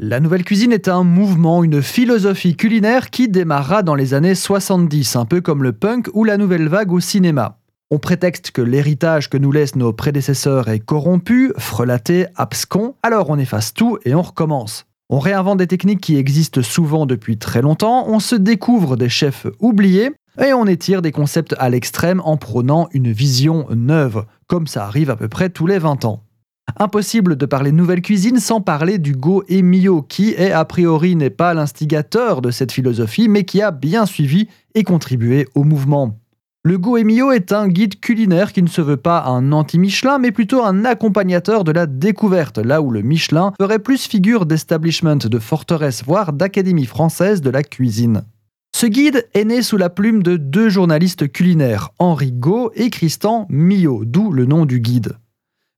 La nouvelle cuisine est un mouvement, une philosophie culinaire qui démarra dans les années 70, un peu comme le punk ou la nouvelle vague au cinéma. On prétexte que l'héritage que nous laissent nos prédécesseurs est corrompu, frelaté, abscon, alors on efface tout et on recommence. On réinvente des techniques qui existent souvent depuis très longtemps, on se découvre des chefs oubliés et on étire des concepts à l'extrême en prônant une vision neuve, comme ça arrive à peu près tous les 20 ans. Impossible de parler nouvelle cuisine sans parler du Go Emio, qui est a priori n'est pas l'instigateur de cette philosophie, mais qui a bien suivi et contribué au mouvement. Le Go Emio est un guide culinaire qui ne se veut pas un anti-Michelin, mais plutôt un accompagnateur de la découverte, là où le Michelin ferait plus figure d'establishment, de forteresse, voire d'académie française de la cuisine. Ce guide est né sous la plume de deux journalistes culinaires, Henri Go et Christian Millot, d'où le nom du guide.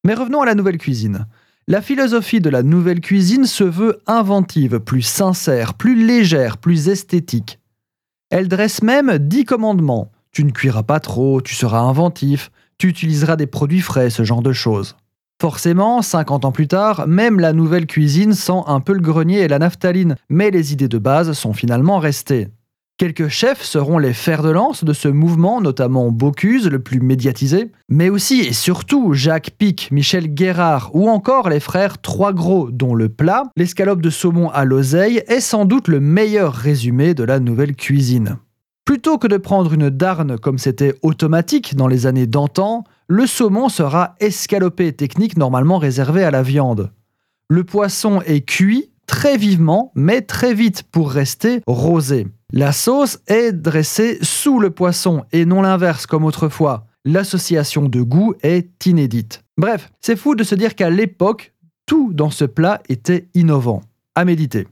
Mais revenons à la nouvelle cuisine. La philosophie de la nouvelle cuisine se veut inventive, plus sincère, plus légère, plus esthétique. Elle dresse même dix commandements. Tu ne cuiras pas trop, tu seras inventif, tu utiliseras des produits frais, ce genre de choses. Forcément, 50 ans plus tard, même la nouvelle cuisine sent un peu le grenier et la naphtaline, mais les idées de base sont finalement restées. Quelques chefs seront les fers de lance de ce mouvement, notamment Bocuse, le plus médiatisé, mais aussi et surtout Jacques Pic, Michel Guérard ou encore les frères Trois Gros, dont le plat, l'escalope de saumon à l'oseille, est sans doute le meilleur résumé de la nouvelle cuisine. Plutôt que de prendre une darne comme c'était automatique dans les années d'antan, le saumon sera escalopé, technique normalement réservée à la viande. Le poisson est cuit très vivement, mais très vite pour rester rosé. La sauce est dressée sous le poisson et non l'inverse comme autrefois. L'association de goût est inédite. Bref, c'est fou de se dire qu'à l'époque, tout dans ce plat était innovant. À méditer.